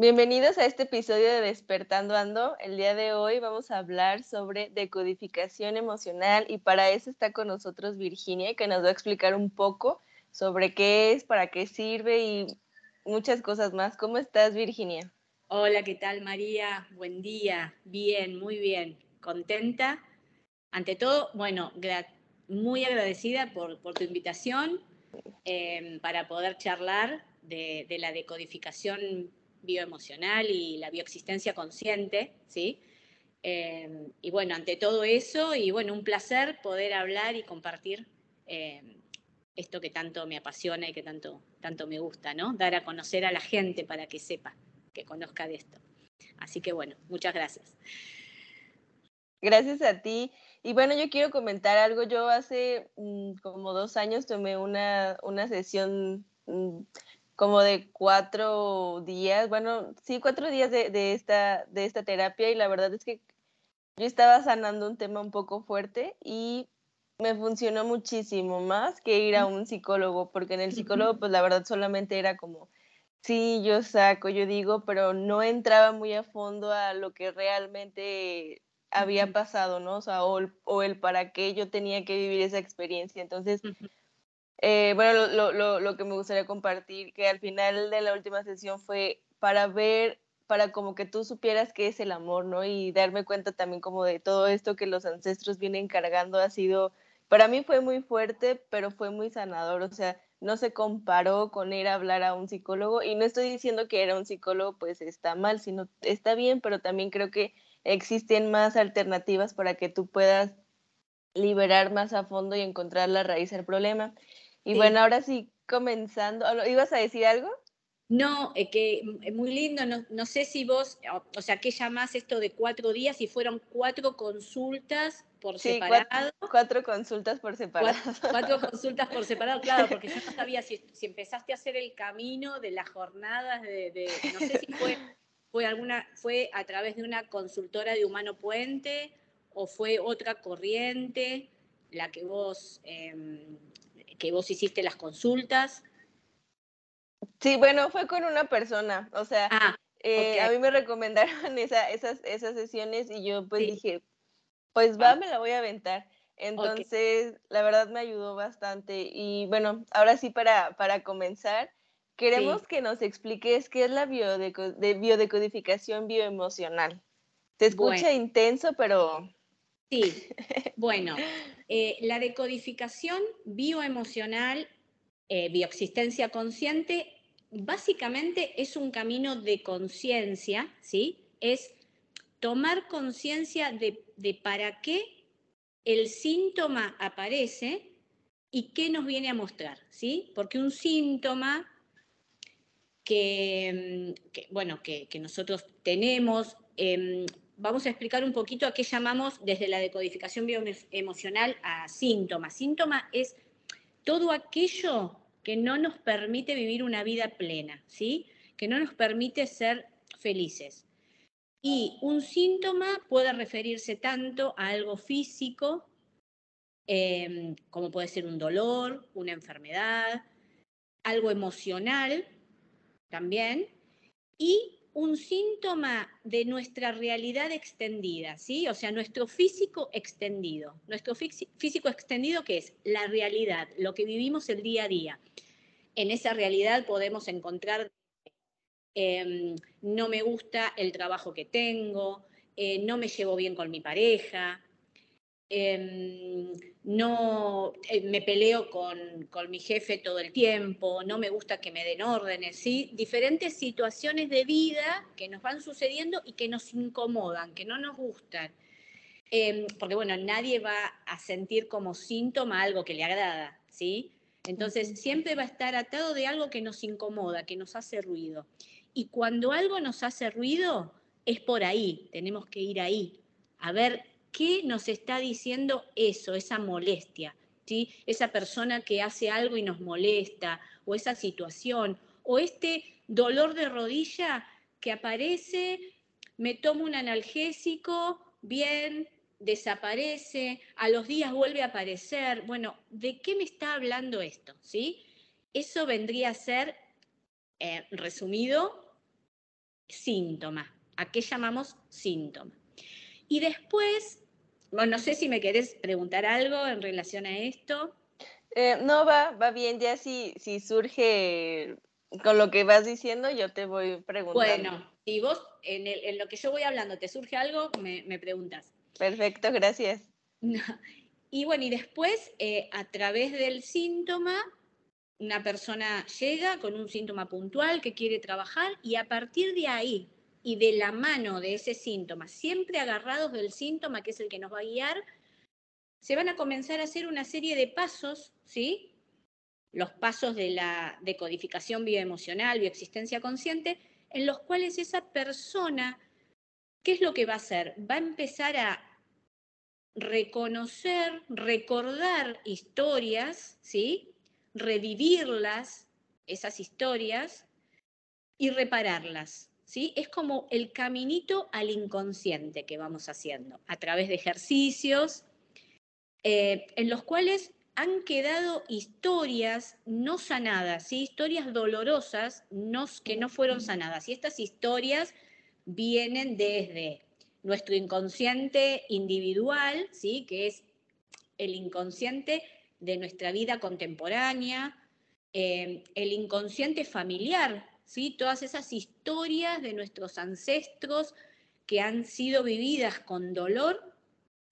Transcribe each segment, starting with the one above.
Bienvenidos a este episodio de Despertando Ando. El día de hoy vamos a hablar sobre decodificación emocional y para eso está con nosotros Virginia que nos va a explicar un poco sobre qué es, para qué sirve y muchas cosas más. ¿Cómo estás Virginia? Hola, ¿qué tal María? Buen día. Bien, muy bien. Contenta. Ante todo, bueno, muy agradecida por, tu invitación eh, para poder charlar de, de la decodificación bioemocional y la bioexistencia consciente, ¿sí? Em, y bueno, ante todo eso, y bueno, un placer poder hablar y compartir em, esto que tanto me apasiona y que tanto, tanto me gusta, ¿no? Dar a conocer a la gente para que sepa, que conozca de esto. Así que bueno, muchas gracias. Gracias a ti. Y bueno, yo quiero comentar algo. Yo hace mm, como dos años tomé una, una sesión mm, como de cuatro días, bueno, sí, cuatro días de, esta, de esta terapia y la verdad es que yo estaba sanando un tema un poco fuerte y me funcionó muchísimo más que ir a un psicólogo, porque en el psicólogo pues la verdad solamente era como, sí, yo saco, yo digo, pero no entraba muy a fondo a lo que realmente había pasado, ¿no? O sea, o el, o el para qué yo tenía que vivir esa experiencia. Entonces, eh, bueno, lo, lo, lo, que me gustaría compartir, que al final de la última sesión fue para ver, para como que tú supieras qué es el amor, ¿no? Y darme cuenta también como de todo esto que los ancestros vienen cargando ha sido, para mí fue muy fuerte, pero fue muy sanador, o sea, no se comparó con ir a hablar a un psicólogo y no estoy diciendo que era un psicólogo pues está mal, sino está bien, pero también creo que existen más alternativas para que tú puedas liberar más a fondo y encontrar la raíz del problema. Y bueno, ahora sí, comenzando, ¿ibas a decir algo? No, es que es muy lindo, no, sé si vos, o, sea, ¿qué llamás esto de cuatro días? Y fueron cuatro consultas por separado. Cuatro, consultas por separado. Cuatro, consultas por separado, claro, porque yo no sabía si, empezaste a hacer el camino de las jornadas de, no sé si fue, fue alguna, fue a través de una consultora de Humano Puente o fue otra corriente la que vos em, que vos hiciste las consultas. Sí, bueno, fue con una persona, o sea, ah, eh, a mí me recomendaron esa, esas, esas sesiones y yo pues dije, pues va, ah. me la voy a aventar. Entonces, la verdad me ayudó bastante. Y bueno, ahora sí, para, para comenzar, queremos que nos expliques qué es la biodeco de biodecodificación bioemocional. Te escucha intenso, pero Sí, bueno, eh, la decodificación bioemocional, eh, bioexistencia consciente, básicamente es un camino de conciencia, ¿sí? Es tomar conciencia de, de para qué el síntoma aparece y qué nos viene a mostrar, ¿sí? Porque un síntoma que, mm, bueno, que, nosotros tenemos, em, vamos a explicar un poquito a qué llamamos desde la decodificación bioemocional a síntoma. Síntoma es todo aquello que no nos permite vivir una vida plena, ¿sí? que no nos permite ser felices. Y un síntoma puede referirse tanto a algo físico, em, como puede ser un dolor, una enfermedad, algo emocional también, y un síntoma de nuestra realidad extendida, ¿sí? O sea, nuestro físico extendido. Nuestro físico extendido, que es la realidad, lo que vivimos el día a día. En esa realidad podemos encontrar, em, no me gusta el trabajo que tengo, eh, no me llevo bien con mi pareja, Em, no eh, me peleo con, mi jefe todo el tiempo, no me gusta que me den órdenes, ¿sí? Diferentes situaciones de vida que nos van sucediendo y que nos incomodan, que no nos gustan. Em, porque bueno, nadie va a sentir como síntoma algo que le agrada, ¿sí? Entonces, siempre va a estar atado de algo que nos incomoda, que nos hace ruido. Y cuando algo nos hace ruido, es por ahí, tenemos que ir ahí, a ver qué nos está diciendo eso, esa molestia, ¿sí? Esa persona que hace algo y nos molesta, o esa situación, o este dolor de rodilla que aparece, me tomo un analgésico, bien, desaparece, a los días vuelve a aparecer. Bueno, ¿de qué me está hablando esto? ¿Sí? Eso vendría a ser, eh, resumido, síntoma. ¿A qué llamamos síntoma? Y después, bueno, no sé si me querés preguntar algo en relación a esto. Eh, no, va, va bien, ya si, si surge con lo que vas diciendo, yo te voy preguntando. Bueno, si vos en, lo que yo voy hablando te surge algo, me, me preguntas. Perfecto, gracias. Y bueno, y después, eh, a través del síntoma, una persona llega con un síntoma puntual que quiere trabajar y a partir de ahí y de la mano de ese síntoma, siempre agarrados del síntoma que es el que nos va a guiar, se van a comenzar a hacer una serie de pasos, ¿sí? Los pasos de la decodificación bioemocional, bioexistencia consciente, en los cuales esa persona, ¿qué es lo que va a hacer? Va a empezar a reconocer, recordar historias, ¿sí? revivirlas, esas historias, y repararlas. ¿Sí? Es como el caminito al inconsciente que vamos haciendo a través de ejercicios eh, en los cuales han quedado historias no sanadas, ¿sí? historias dolorosas que no fueron sanadas. Y estas historias vienen desde nuestro inconsciente individual, ¿sí? que es el inconsciente de nuestra vida contemporánea, eh, el inconsciente familiar, ¿sí? todas esas historias de nuestros ancestros que han sido vividas con dolor,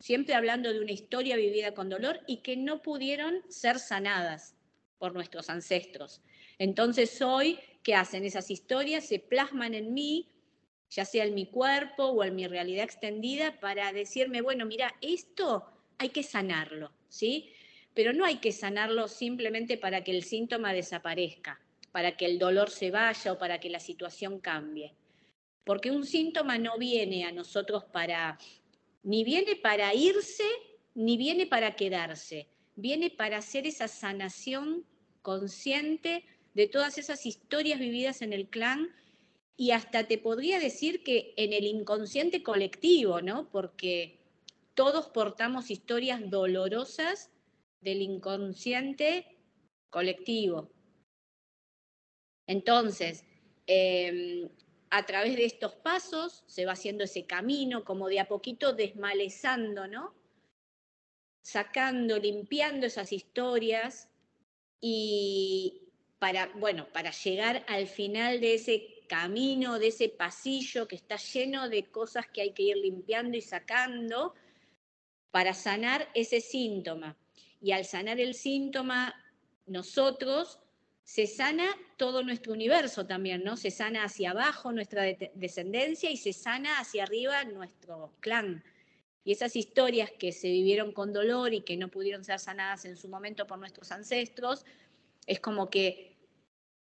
siempre hablando de una historia vivida con dolor y que no pudieron ser sanadas por nuestros ancestros. Entonces hoy, ¿qué hacen? Esas historias se plasman en mí ya sea en mi cuerpo o en mi realidad extendida, para decirme, bueno, mira, esto hay que sanarlo, ¿sí? Pero no hay que sanarlo simplemente para que el síntoma desaparezca, para que el dolor se vaya o para que la situación cambie. Porque un síntoma no viene a nosotros para, ni viene para irse, ni viene para quedarse, viene para hacer esa sanación consciente de todas esas historias vividas en el clan y hasta te podría decir que en el inconsciente colectivo, ¿no? Porque todos portamos historias dolorosas del inconsciente colectivo. Entonces, em, a través de estos pasos se va haciendo ese camino, como de a poquito desmalezando, ¿no? Sacando, limpiando esas historias y para, bueno, para llegar al final de ese camino, de ese pasillo que está lleno de cosas que hay que ir limpiando y sacando para sanar ese síntoma. Y al sanar el síntoma, nosotros se sana todo nuestro universo también, ¿no? Se sana hacia abajo nuestra descendencia y se sana hacia arriba nuestro clan. Y esas historias que se vivieron con dolor y que no pudieron ser sanadas en su momento por nuestros ancestros, es como que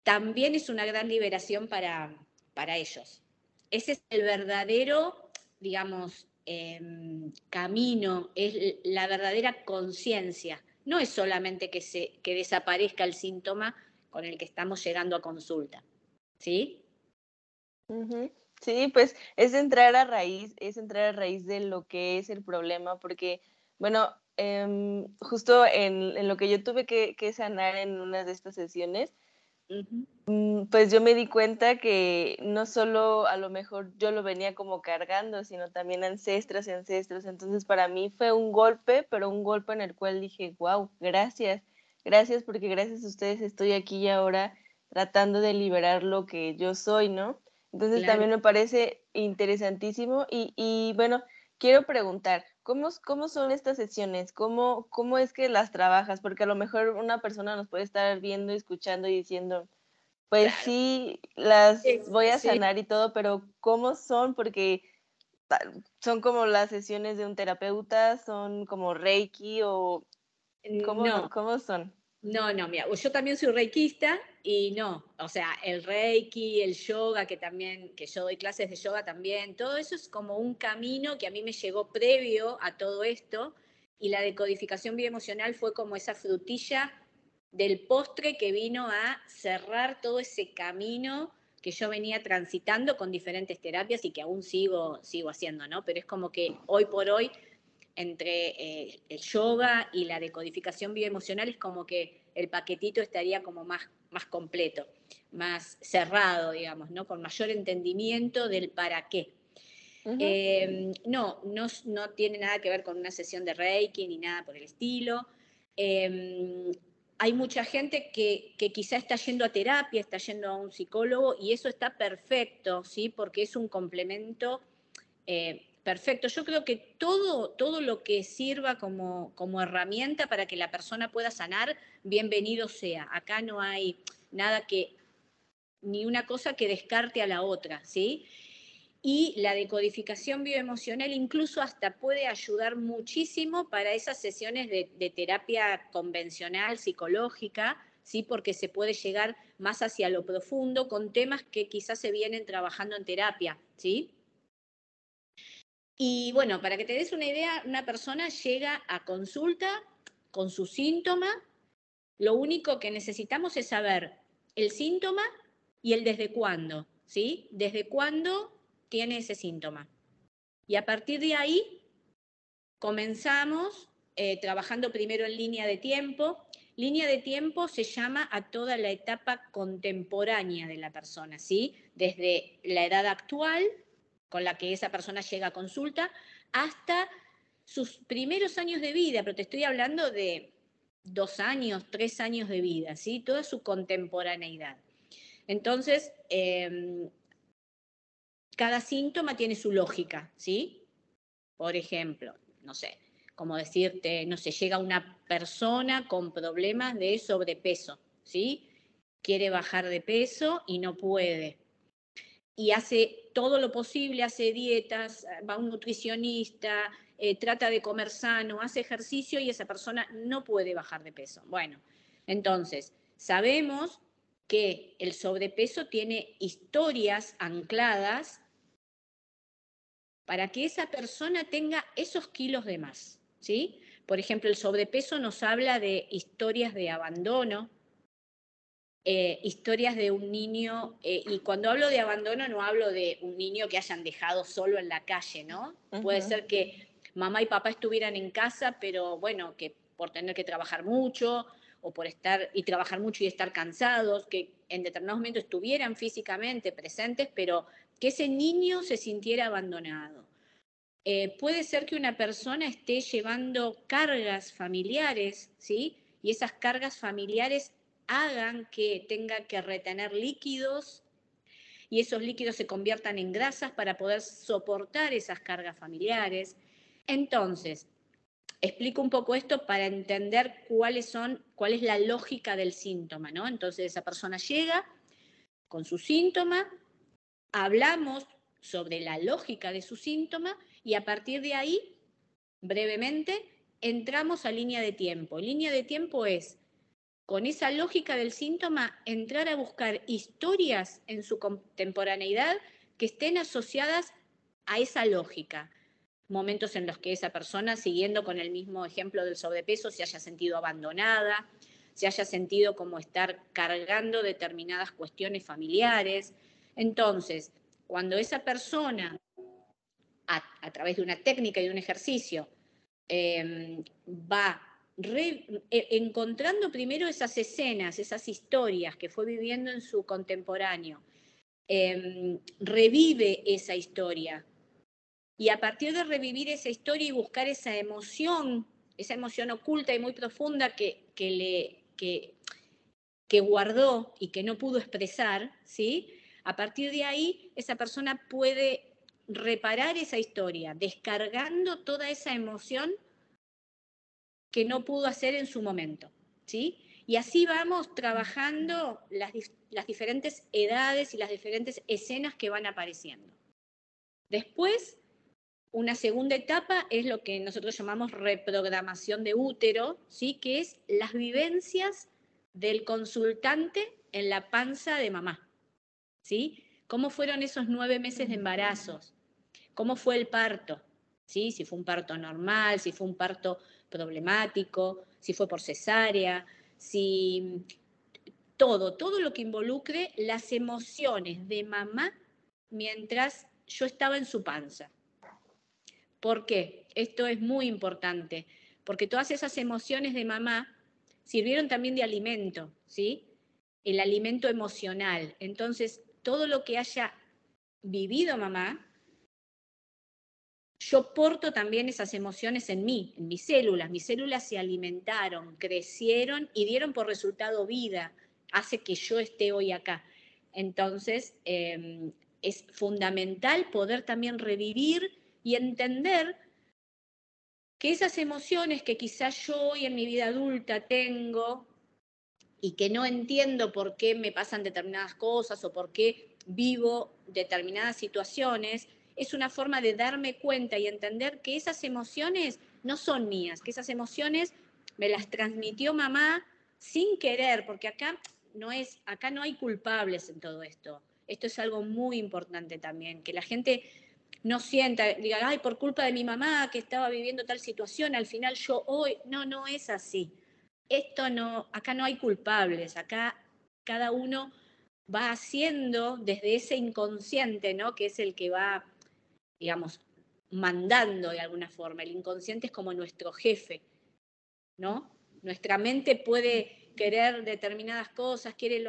también es una gran liberación para, para ellos. Ese es el verdadero, digamos, em, camino, es la verdadera conciencia. No es solamente que, se, que desaparezca el síntoma con el que estamos llegando a consulta. ¿Sí? Sí, pues es entrar a raíz, es entrar a raíz de lo que es el problema, porque, bueno, em, justo en, lo que yo tuve que, que sanar en una de estas sesiones, Mm, pues yo me di cuenta que no solo a lo mejor yo lo venía como cargando, sino también ancestras y ancestros. Entonces para mí fue un golpe, pero un golpe en el cual dije, wow, gracias, gracias porque gracias a ustedes estoy aquí y ahora tratando de liberar lo que yo soy, ¿no? Entonces también me parece interesantísimo y, y bueno, quiero preguntar, ¿cómo, ¿cómo son estas sesiones? ¿Cómo, ¿Cómo es que las trabajas? Porque a lo mejor una persona nos puede estar viendo, escuchando y diciendo, pues sí, las voy a sanar y todo, pero ¿cómo son? Porque son como las sesiones de un terapeuta, son como Reiki o ¿cómo, ¿cómo son? No, no, mira, yo también soy reikista y no, o sea, el reiki, el yoga, que también, que yo doy clases de yoga también, todo eso es como un camino que a mí me llegó previo a todo esto y la decodificación bioemocional fue como esa frutilla del postre que vino a cerrar todo ese camino que yo venía transitando con diferentes terapias y que aún sigo, sigo haciendo, ¿no? Pero es como que hoy por hoy entre eh, el yoga y la decodificación bioemocional es como que el paquetito estaría como más, más completo, más cerrado, digamos, ¿no? Con mayor entendimiento del para qué. Em, no, no, no, tiene nada que ver con una sesión de Reiki ni nada por el estilo. Em, hay mucha gente que, que, quizá está yendo a terapia, está yendo a un psicólogo y eso está perfecto, ¿sí? Porque es un complemento eh, Perfecto, yo creo que todo, todo lo que sirva como, como herramienta para que la persona pueda sanar, bienvenido sea. Acá no hay nada que, ni una cosa que descarte a la otra, ¿sí? Y la decodificación bioemocional incluso hasta puede ayudar muchísimo para esas sesiones de, de terapia convencional, psicológica, ¿sí? porque se puede llegar más hacia lo profundo con temas que quizás se vienen trabajando en terapia, ¿sí? Y bueno, para que te des una idea, una persona llega a consulta con su síntoma. Lo único que necesitamos es saber el síntoma y el desde cuándo, ¿sí? Desde cuándo tiene ese síntoma. Y a partir de ahí comenzamos eh, trabajando primero en línea de tiempo. Línea de tiempo se llama a toda la etapa contemporánea de la persona, ¿sí? Desde la edad actual con la que esa persona llega a consulta, hasta sus primeros años de vida, pero te estoy hablando de dos años, tres años de vida, ¿sí? Toda su contemporaneidad. Entonces, em, cada síntoma tiene su lógica, ¿sí? Por ejemplo, no sé, como decirte, no sé, llega una persona con problemas de sobrepeso, ¿sí? Quiere bajar de peso y no puede y hace todo lo posible, hace dietas, va a un nutricionista, eh, trata de comer sano, hace ejercicio y esa persona no puede bajar de peso. Bueno, entonces, sabemos que el sobrepeso tiene historias ancladas para que esa persona tenga esos kilos de más, ¿sí? Por ejemplo, el sobrepeso nos habla de historias de abandono, eh, historias de un niño, eh, y cuando hablo de abandono no hablo de un niño que hayan dejado solo en la calle, ¿no? Puede ser que mamá y papá estuvieran en casa, pero bueno, que por tener que trabajar mucho o por estar y trabajar mucho y estar cansados, que en determinados momentos estuvieran físicamente presentes, pero que ese niño se sintiera abandonado. Eh, puede ser que una persona esté llevando cargas familiares, ¿sí? Y esas cargas familiares hagan que tenga que retener líquidos y esos líquidos se conviertan en grasas para poder soportar esas cargas familiares. Entonces, explico un poco esto para entender cuáles son, cuál es la lógica del síntoma, ¿no? Entonces, esa persona llega con su síntoma, hablamos sobre la lógica de su síntoma y a partir de ahí, brevemente, entramos a línea de tiempo. Línea de tiempo es con esa lógica del síntoma, entrar a buscar historias en su contemporaneidad que estén asociadas a esa lógica. Momentos en los que esa persona, siguiendo con el mismo ejemplo del sobrepeso, se haya sentido abandonada, se haya sentido como estar cargando determinadas cuestiones familiares. Entonces, cuando esa persona, a, través de una técnica y de un ejercicio, eh, va eh, encontrando primero esas escenas, esas historias que fue viviendo en su contemporáneo, em, revive esa historia. Y a partir de revivir esa historia y buscar esa emoción, esa emoción oculta y muy profunda que, que le, que, que guardó y que no pudo expresar, ¿sí? A partir de ahí, esa persona puede reparar esa historia, descargando toda esa emoción que no pudo hacer en su momento. ¿sí? Y así vamos trabajando las, las diferentes edades y las diferentes escenas que van apareciendo. Después una segunda etapa es lo que nosotros llamamos reprogramación de útero, ¿sí? que es las vivencias del consultante en la panza de mamá. ¿sí? ¿Cómo fueron esos nueve meses de embarazos? ¿Cómo fue el parto? ¿Sí? Si fue un parto normal, si fue un parto problemático, si fue por cesárea, si todo, todo lo que involucre las emociones de mamá mientras yo estaba en su panza. ¿Por qué? Esto es muy importante, porque todas esas emociones de mamá sirvieron también de alimento, ¿sí? El alimento emocional. Entonces, todo lo que haya vivido mamá, yo porto también esas emociones en mí, en mis células. Mis células se alimentaron, crecieron y dieron por resultado vida. Hace que yo esté hoy acá. Entonces, em, es fundamental poder también revivir y entender que esas emociones que quizás yo hoy en mi vida adulta tengo y que no entiendo por qué me pasan determinadas cosas o por qué vivo determinadas situaciones, es una forma de darme cuenta y entender que esas emociones no son mías, que esas emociones me las transmitió mamá sin querer, porque acá no es, acá no hay culpables en todo esto. Esto es algo muy importante también, que la gente no sienta, diga, ay, por culpa de mi mamá que estaba viviendo tal situación, al final yo hoy, no, no es así. Esto no, acá no hay culpables, acá cada uno va haciendo desde ese inconsciente, ¿no? Que es el que va, digamos, mandando de alguna forma. El inconsciente es como nuestro jefe, ¿no? Nuestra mente puede querer determinadas cosas, quiere,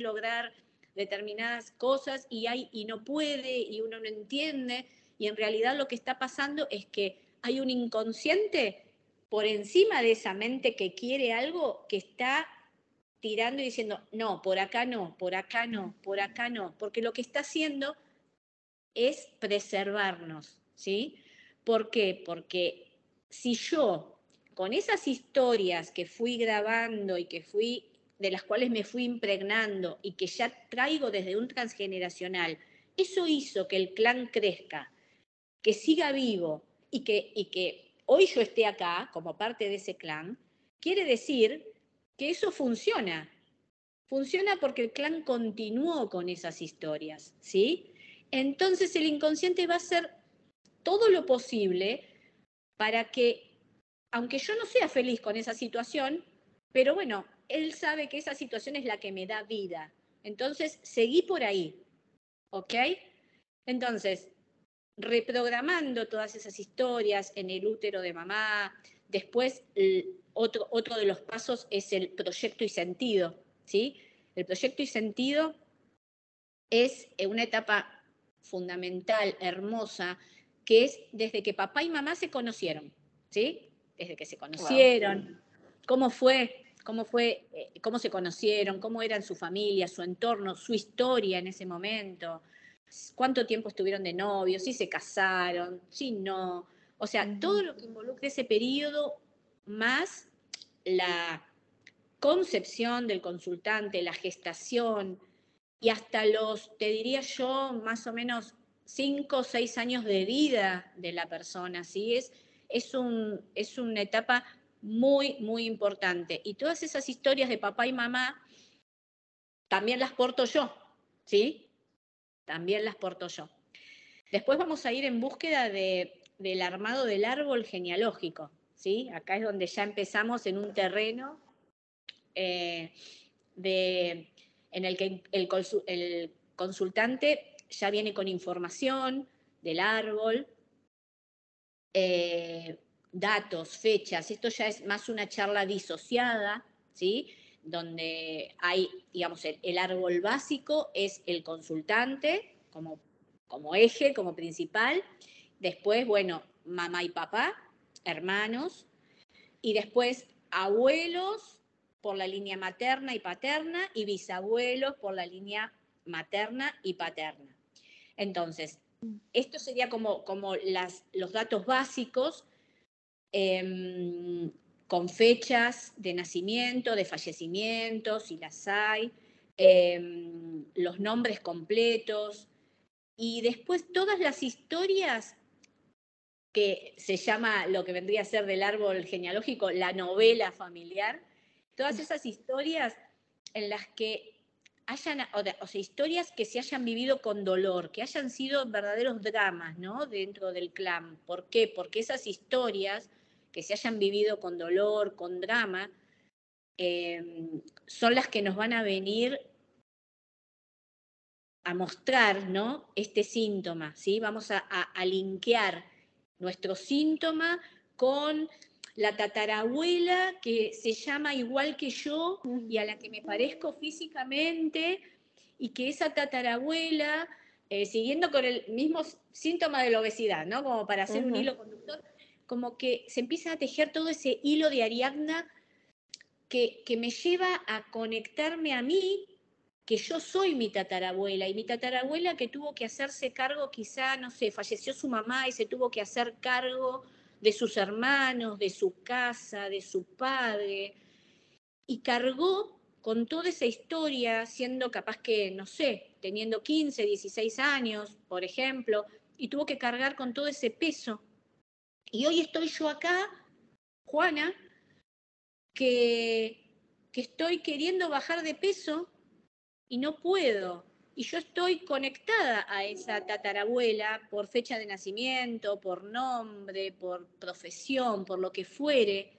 lograr determinadas cosas y, hay, y no puede y uno no entiende. Y en realidad lo que está pasando es que hay un inconsciente por encima de esa mente que quiere algo que está tirando y diciendo, no, por acá no, por acá no, por acá no, porque lo que está haciendo es preservarnos, ¿sí? ¿Por qué? Porque si yo, con esas historias que fui grabando y que fui de las cuales me fui impregnando y que ya traigo desde un transgeneracional, eso hizo que el clan crezca, que siga vivo y que, y que hoy yo esté acá como parte de ese clan, quiere decir que eso funciona. Funciona porque el clan continuó con esas historias, ¿sí? Entonces el inconsciente va a hacer todo lo posible para que, aunque yo no sea feliz con esa situación, pero bueno, él sabe que esa situación es la que me da vida. Entonces, seguí por ahí. ¿Ok? Entonces, reprogramando todas esas historias en el útero de mamá. Después, otro, otro de los pasos es el proyecto y sentido. ¿sí? El proyecto y sentido es una etapa fundamental, hermosa, que es desde que papá y mamá se conocieron. ¿sí? Desde que se conocieron. ¿Cómo fue cómo fue, eh, cómo se conocieron, cómo eran su familia, su entorno, su historia en ese momento, cuánto tiempo estuvieron de novios, si se casaron, si no. O sea, todo lo que involucra ese periodo más la concepción del consultante, la gestación y hasta los, te diría yo, más o menos cinco o seis años de vida de la persona, ¿sí? Es, es, un, es una etapa muy, muy importante. Y todas esas historias de papá y mamá también las porto yo, ¿sí? También las porto yo. Después vamos a ir en búsqueda de, del armado del árbol genealógico, ¿sí? Acá es donde ya empezamos en un terreno eh, de, en el que el, el consultante ya viene con información del árbol, eh, datos, fechas, esto ya es más una charla disociada, ¿sí? Donde hay, digamos, el, árbol básico es el consultante como, como eje, como principal. Después, bueno, mamá y papá, hermanos. Y después abuelos por la línea materna y paterna y bisabuelos por la línea materna y paterna. Entonces, esto sería como, como las, los datos básicos Em, con fechas de nacimiento, de fallecimiento, si las hay, em, los nombres completos y después todas las historias que se llama lo que vendría a ser del árbol genealógico, la novela familiar. Todas esas historias en las que hayan, o sea, historias que se hayan vivido con dolor, que hayan sido verdaderos dramas, ¿no? Dentro del clan. ¿Por qué? Porque esas historias que se hayan vivido con dolor, con drama, em, son las que nos van a venir a mostrar, ¿no? Este síntoma, ¿sí? Vamos a, a linkear nuestro síntoma con la tatarabuela que se llama igual que yo y a la que me parezco físicamente, y que esa tatarabuela, eh, siguiendo con el mismo síntoma de la obesidad, ¿no? Como para hacer un hilo conductor, como que se empieza a tejer todo ese hilo de Ariadna que, que me lleva a conectarme a mí, que yo soy mi tatarabuela, y mi tatarabuela que tuvo que hacerse cargo, quizá, no sé, falleció su mamá y se tuvo que hacer cargo de sus hermanos, de su casa, de su padre, y cargó con toda esa historia, siendo capaz que, no sé, teniendo 15, 16 años, por ejemplo, y tuvo que cargar con todo ese peso. Y hoy estoy yo acá, Juana, que, que estoy queriendo bajar de peso y no puedo, y yo estoy conectada a esa tatarabuela por fecha de nacimiento, por nombre, por profesión, por lo que fuere.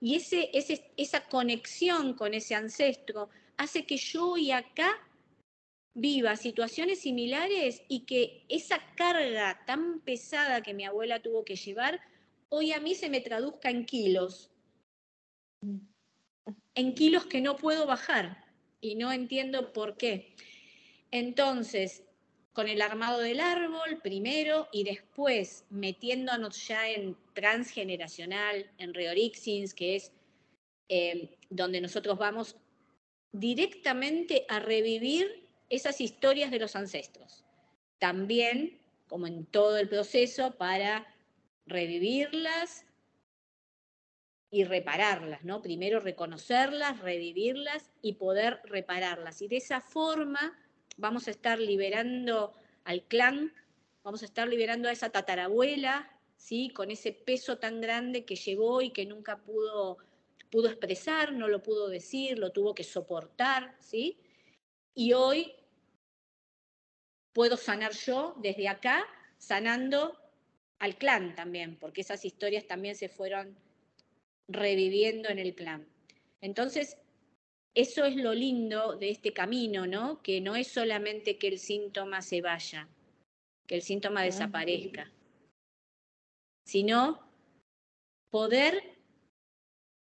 Y ese, esa conexión con ese ancestro hace que yo hoy acá viva situaciones similares y que esa carga tan pesada que mi abuela tuvo que llevar, hoy a mí se me traduzca en kilos. En kilos que no puedo bajar y no entiendo por qué. Entonces, con el armado del árbol primero y después metiéndonos ya en transgeneracional, en Reorixins, que es eh, donde nosotros vamos directamente a revivir esas historias de los ancestros. También, como en todo el proceso, para revivirlas y repararlas, ¿no? Primero reconocerlas, revivirlas y poder repararlas. Y de esa forma vamos a estar liberando al clan, vamos a estar liberando a esa tatarabuela, ¿sí? con ese peso tan grande que llevó y que nunca pudo, pudo expresar, no lo pudo decir, lo tuvo que soportar, ¿sí? Y hoy puedo sanar yo desde acá, sanando al clan también, porque esas historias también se fueron reviviendo en el clan. Entonces, eso es lo lindo de este camino, ¿no? Que no es solamente que el síntoma se vaya, que el síntoma desaparezca, sino poder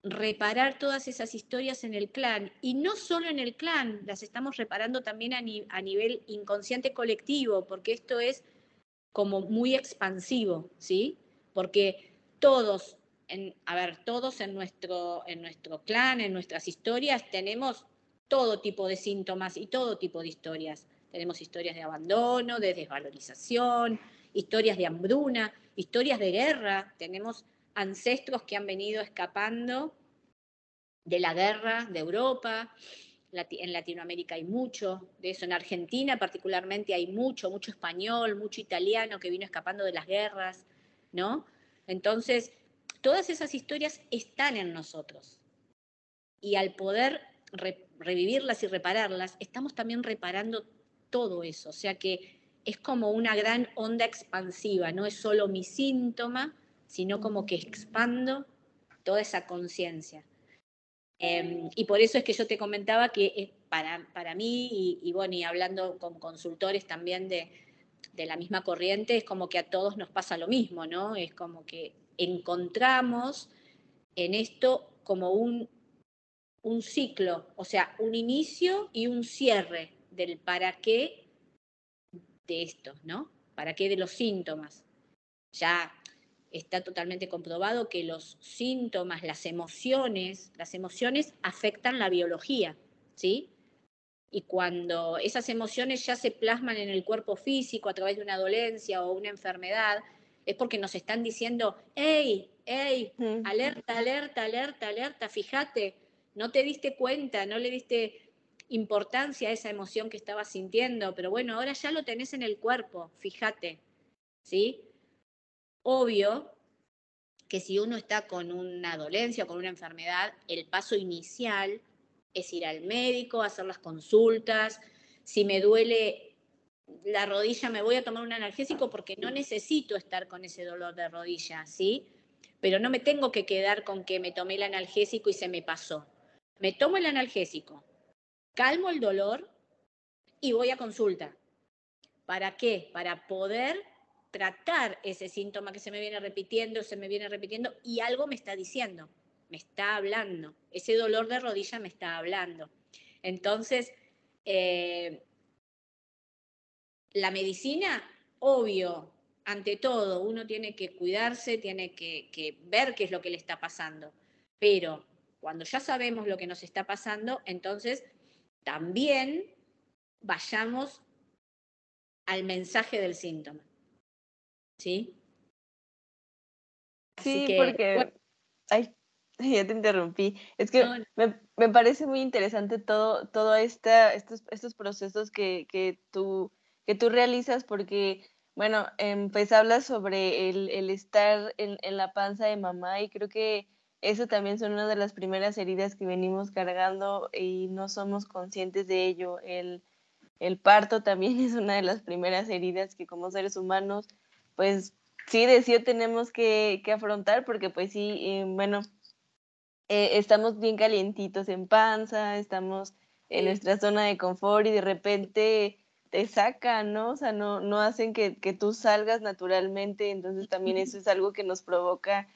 reparar todas esas historias en el clan. Y no solo en el clan, las estamos reparando también a, nivel inconsciente colectivo, porque esto es como muy expansivo, ¿sí? Porque todos a ver, todos en nuestro, en nuestro clan, en nuestras historias, tenemos todo tipo de síntomas y todo tipo de historias. Tenemos historias de abandono, de desvalorización, historias de hambruna, historias de guerra. Tenemos ancestros que han venido escapando de la guerra de Europa. En Latinoamérica hay mucho de eso. En Argentina particularmente hay mucho, mucho español, mucho italiano que vino escapando de las guerras, ¿no? Entonces, todas esas historias están en nosotros. Y al poder revivirlas y repararlas, estamos también reparando todo eso. O sea que es como una gran onda expansiva, no es solo mi síntoma, sino como que expando toda esa conciencia. Em, y por eso es que yo te comentaba que para, para mí, y, bueno, y hablando con consultores también de, de la misma corriente, es como que a todos nos pasa lo mismo, ¿no? Es como que encontramos en esto como un, un ciclo, o sea, un inicio y un cierre del para qué de esto, ¿no? ¿Para qué de los síntomas? Ya está totalmente comprobado que los síntomas, las emociones, las emociones afectan la biología, ¿sí? Y cuando esas emociones ya se plasman en el cuerpo físico a través de una dolencia o una enfermedad, es porque nos están diciendo, hey, hey, alerta, alerta, alerta, alerta, fíjate, no te diste cuenta, no le diste importancia a esa emoción que estabas sintiendo, pero bueno, ahora ya lo tenés en el cuerpo, fíjate, ¿sí? obvio que si uno está con una dolencia o con una enfermedad, el paso inicial es ir al médico, hacer las consultas. Si me duele la rodilla, me voy a tomar un analgésico porque no necesito estar con ese dolor de rodilla, ¿sí? Pero no me tengo que quedar con que me tomé el analgésico y se me pasó. Me tomo el analgésico, calmo el dolor y voy a consulta. ¿Para qué? Para poder tratar ese síntoma que se me viene repitiendo, se me viene repitiendo y algo me está diciendo, me está hablando, ese dolor de rodilla me está hablando. Entonces, eh, la medicina, obvio, ante todo, uno tiene que cuidarse, tiene que, que ver qué es lo que le está pasando, pero cuando ya sabemos lo que nos está pasando, entonces también vayamos al mensaje del síntoma. ¿sí? sí, porque... Ay, ya te interrumpí. Es que me, parece muy interesante todo, todo esta, estos, estos procesos que, que, tú, que tú realizas porque, bueno, em, pues hablas sobre el, el estar en, en, la panza de mamá y creo que eso también son una de las primeras heridas que venimos cargando y no somos conscientes de ello. El, el parto también es una de las primeras heridas que como seres humanos pues sí, de sí tenemos que, afrontar porque pues sí, eh, bueno, eh, estamos bien calientitos en panza, estamos en nuestra zona de confort y de repente te sacan, ¿no? O sea, no, no hacen que, tú salgas naturalmente, entonces también eso es algo que nos provoca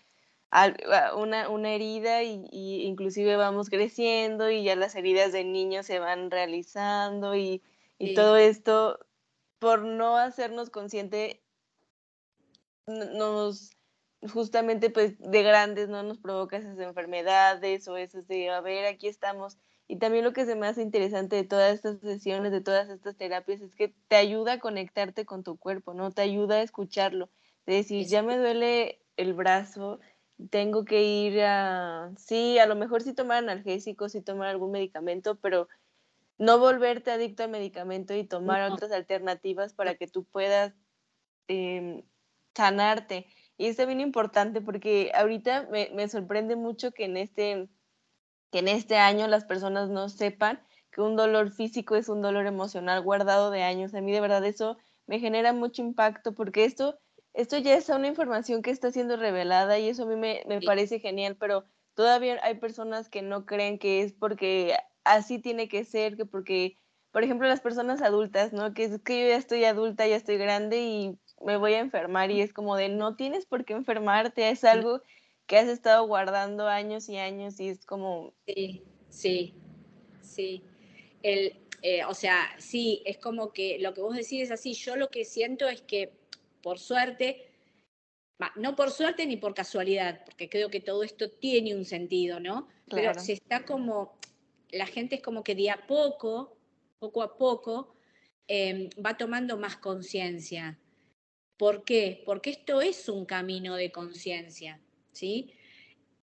una, una herida y, inclusive vamos creciendo y ya las heridas de niños se van realizando y, y todo esto por no hacernos consciente nos justamente pues de grandes no nos provoca esas enfermedades o esas de a ver aquí estamos y también lo que se me hace interesante de todas estas sesiones de todas estas terapias es que te ayuda a conectarte con tu cuerpo no te ayuda a escucharlo. De decir ya me duele el brazo tengo que ir a sí a lo mejor sí tomar analgésicos sí tomar algún medicamento pero no volverte adicto al medicamento y tomar otras alternativas para que tú puedas eh, sanarte. Y es bien importante porque ahorita me, me, sorprende mucho que en, este, que en este año las personas no sepan que un dolor físico es un dolor emocional guardado de años. A mí de verdad eso me genera mucho impacto porque esto, esto ya es una información que está siendo revelada y eso a mí me, me parece genial, pero todavía hay personas que no creen que es porque así tiene que ser, que porque, por ejemplo, las personas adultas, ¿no? Que es que yo ya estoy adulta, ya estoy grande y me voy a enfermar y es como de no tienes por qué enfermarte, es algo que has estado guardando años y años y es como... Sí, sí, sí. El, eh, o sea, sí, es como que lo que vos decís es así. Yo lo que siento es que, por suerte, no por suerte ni por casualidad, porque creo que todo esto tiene un sentido, ¿no? Pero se está como, la gente es como que de a poco, poco a poco, em, va tomando más conciencia. ¿Por qué? Porque esto es un camino de conciencia, ¿sí?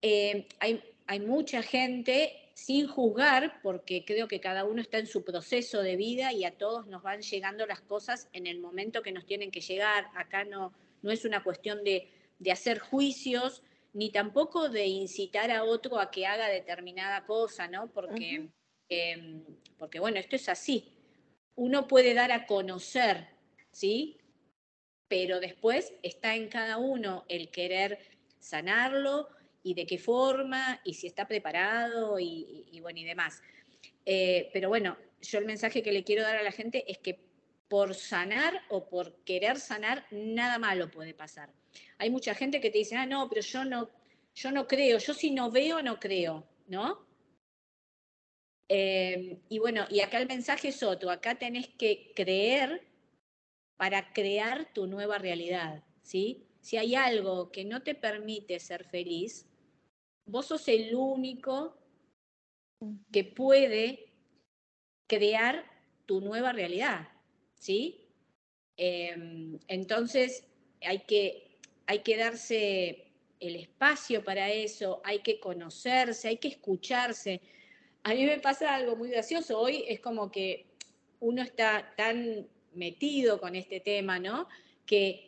Eh, hay, hay mucha gente sin juzgar, porque creo que cada uno está en su proceso de vida y a todos nos van llegando las cosas en el momento que nos tienen que llegar. Acá no, no es una cuestión de, hacer juicios, ni tampoco de incitar a otro a que haga determinada cosa, ¿no? Porque, em, porque bueno, esto es así. Uno puede dar a conocer, ¿sí? pero después está en cada uno el querer sanarlo y de qué forma y si está preparado y, bueno y demás. Eh, pero bueno, yo el mensaje que le quiero dar a la gente es que por sanar o por querer sanar, nada malo puede pasar. Hay mucha gente que te dice, ah, no, pero yo no, yo no creo, yo si no veo, no creo, ¿no? Eh, y bueno, y acá el mensaje es otro, acá tenés que creer para crear tu nueva realidad, ¿sí? Si hay algo que no te permite ser feliz, vos sos el único que puede crear tu nueva realidad, ¿sí? Em, entonces hay que, hay que darse el espacio para eso, hay que conocerse, hay que escucharse. A mí me pasa algo muy gracioso, hoy es como que uno está tan metido con este tema, ¿no? Que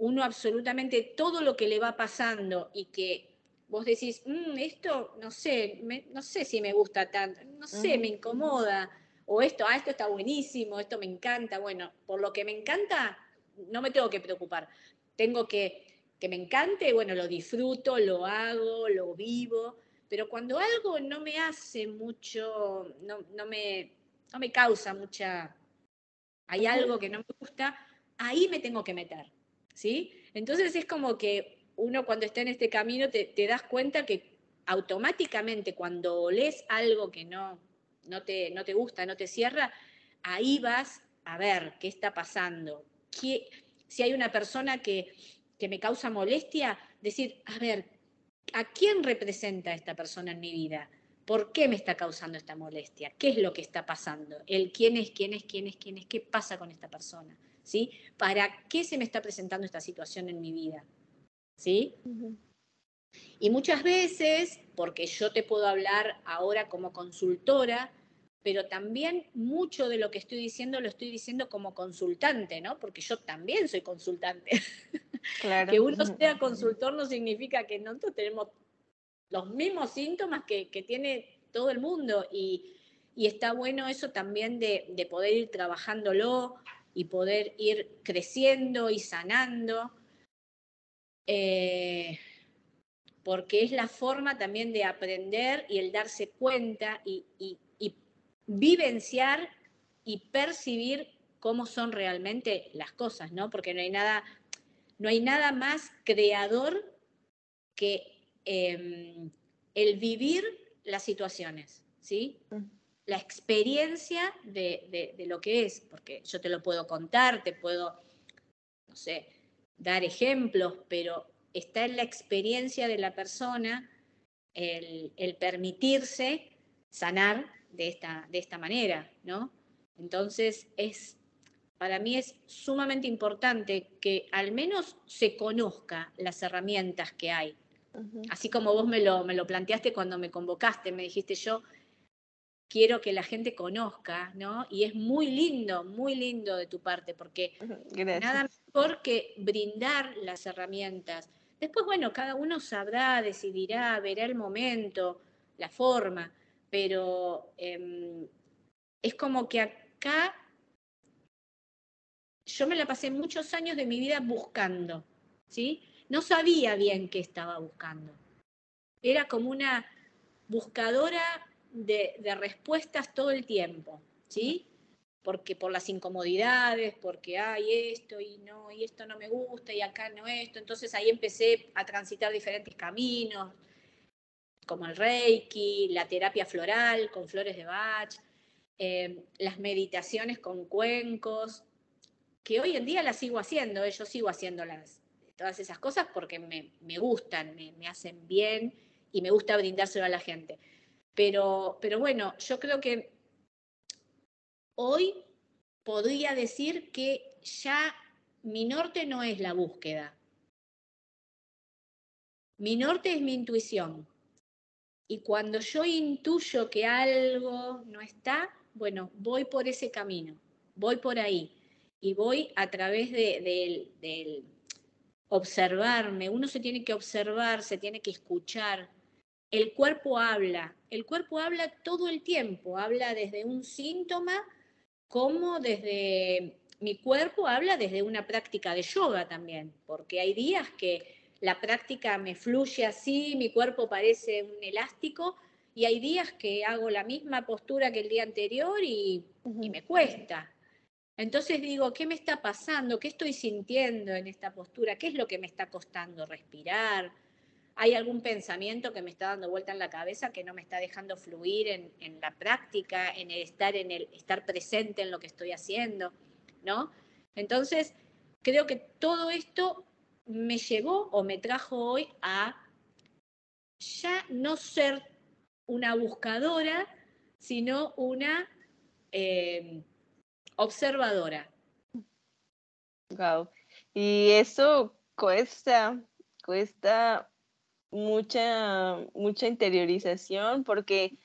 uno absolutamente todo lo que le va pasando y que vos decís, mm, esto no sé, no sé si me gusta tanto, no sé, me incomoda, o esto, ah, esto está buenísimo, esto me encanta, bueno, por lo que me encanta, no me tengo que preocupar, tengo que, que me encante, bueno, lo disfruto, lo hago, lo vivo, pero cuando algo no me hace mucho, no, no, me, no me causa mucha, hay algo que no me gusta, ahí me tengo que meter, ¿sí? Entonces es como que uno cuando está en este camino te, das cuenta que automáticamente cuando lees algo que no, no, te, no te gusta, no te cierra, ahí vas a ver qué está pasando. si hay una persona que, que me causa molestia, decir, a ver, ¿a quién representa esta persona en mi vida? ¿Por qué me está causando esta molestia? ¿Qué es lo que está pasando? El quién es, quién es, quién es, quién es, qué pasa con esta persona. ¿Sí? ¿Para qué se me está presentando esta situación en mi vida? ¿sí? Y muchas veces, porque yo te puedo hablar ahora como consultora, pero también mucho de lo que estoy diciendo lo estoy diciendo como consultante, ¿no? Porque yo también soy consultante. Claro. que uno sea consultor no significa que nosotros tenemos los mismos síntomas que, tiene todo el mundo y, está bueno eso también de, de, poder ir trabajándolo y poder ir creciendo y sanando. Eh, porque es la forma también de aprender y el darse cuenta y, vivenciar y percibir cómo son realmente las cosas, ¿no? Porque no hay nada, no hay nada más creador que em, el vivir las situaciones, ¿sí? La experiencia de, de, lo que es, porque yo te lo puedo contar, te puedo, no sé, dar ejemplos, pero está en la experiencia de la persona el, permitirse sanar de esta, de esta manera, ¿no? Entonces, es, para mí es sumamente importante que al menos se conozca las herramientas que hay. Así como vos me lo, me lo planteaste cuando me convocaste, me dijiste yo, quiero que la gente conozca, ¿no? Y es muy lindo, muy lindo de tu parte, porque nada mejor que brindar las herramientas. Después, bueno, cada uno sabrá, decidirá, verá el momento, la forma, pero em, es como que acá yo me la pasé muchos años de mi vida buscando, ¿sí? No sabía bien qué estaba buscando. Era como una buscadora de, respuestas todo el tiempo, ¿sí? Porque por las incomodidades, porque hay esto y no, y esto no me gusta y acá no esto. Entonces ahí empecé a transitar diferentes caminos, como el Reiki, la terapia floral con flores de Bach, eh, las meditaciones con cuencos, que hoy en día las sigo haciendo, eh, yo sigo haciendo todas esas cosas porque me, gustan, me, me, hacen bien y me gusta brindárselo a la gente. Pero, pero bueno, yo creo que hoy podría decir que ya mi norte no es la búsqueda. Mi norte es mi intuición. Y cuando yo intuyo que algo no está, bueno, voy por ese camino, voy por ahí. Y voy a través del de, observarme. Uno se tiene que observar, se tiene que escuchar, el cuerpo habla, el cuerpo habla todo el tiempo, habla desde un síntoma como desde mi cuerpo habla desde una práctica de yoga también, porque hay días que la práctica me fluye así, mi cuerpo parece un elástico, y hay días que hago la misma postura que el día anterior y, y me cuesta. Entonces digo, ¿qué me está pasando? ¿Qué estoy sintiendo en esta postura? ¿Qué es lo que me está costando respirar? Hay algún pensamiento que me está dando vuelta en la cabeza que no me está dejando fluir en, la práctica, en el estar, en el estar presente en lo que estoy haciendo, ¿no? Entonces, creo que todo esto me llevó o me trajo hoy a ya no ser una buscadora, sino una eh, observadora. Wow. Y eso cuesta, cuesta mucha, mucha interiorización porque